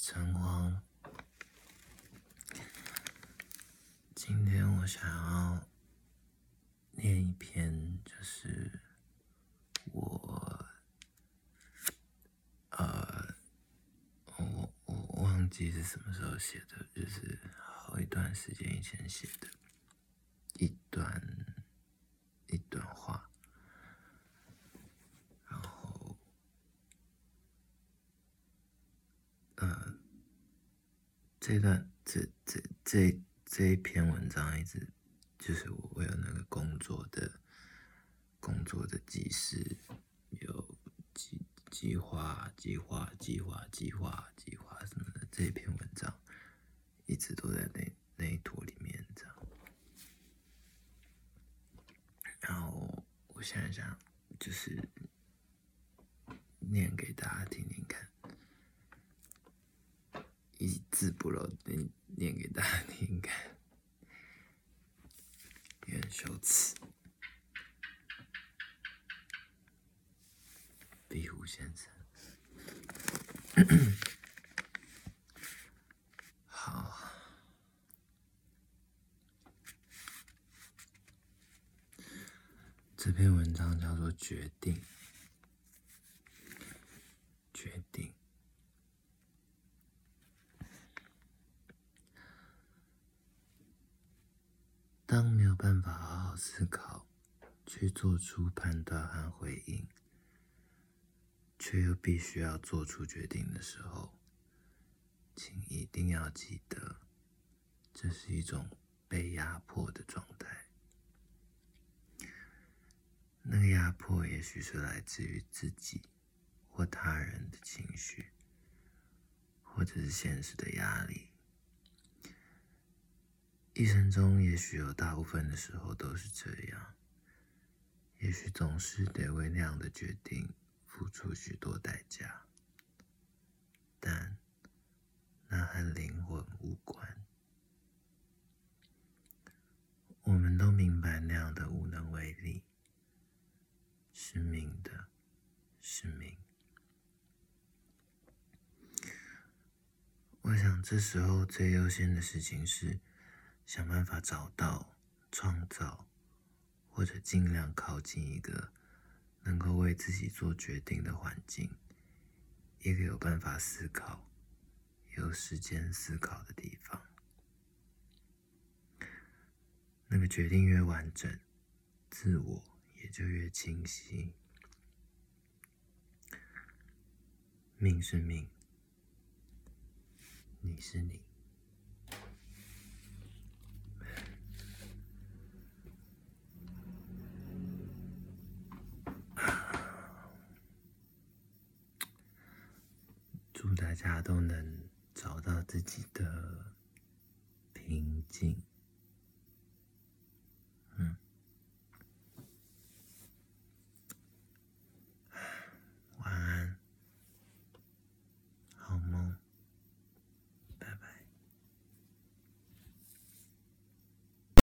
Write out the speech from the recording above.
晨光。今天我想要念一篇，就是我，呃，我我忘记是什么时候写的，就是好一段时间以前写的一段一段话。这段这这这这一篇文章一直就是我我有那个工作的工作的记事，有计计划计划计划计划计划什么的，这一篇文章一直都在那那一坨里面，这样。然后我想一想，就是念给大家听听看。字不漏念念给大家听看，有点羞耻。壁虎先生，好，这篇文章叫做《决定》。当没有办法好好思考，去做出判断和回应，却又必须要做出决定的时候，请一定要记得，这是一种被压迫的状态。那个压迫也许是来自于自己或他人的情绪，或者是现实的压力。一生中，也许有大部分的时候都是这样，也许总是得为那样的决定付出许多代价，但那和灵魂无关。我们都明白那样的无能为力是命的，是命。我想，这时候最优先的事情是。想办法找到、创造，或者尽量靠近一个能够为自己做决定的环境，一个有办法思考、有时间思考的地方。那个决定越完整，自我也就越清晰。命是命，你是你。祝大家都能找到自己的平静。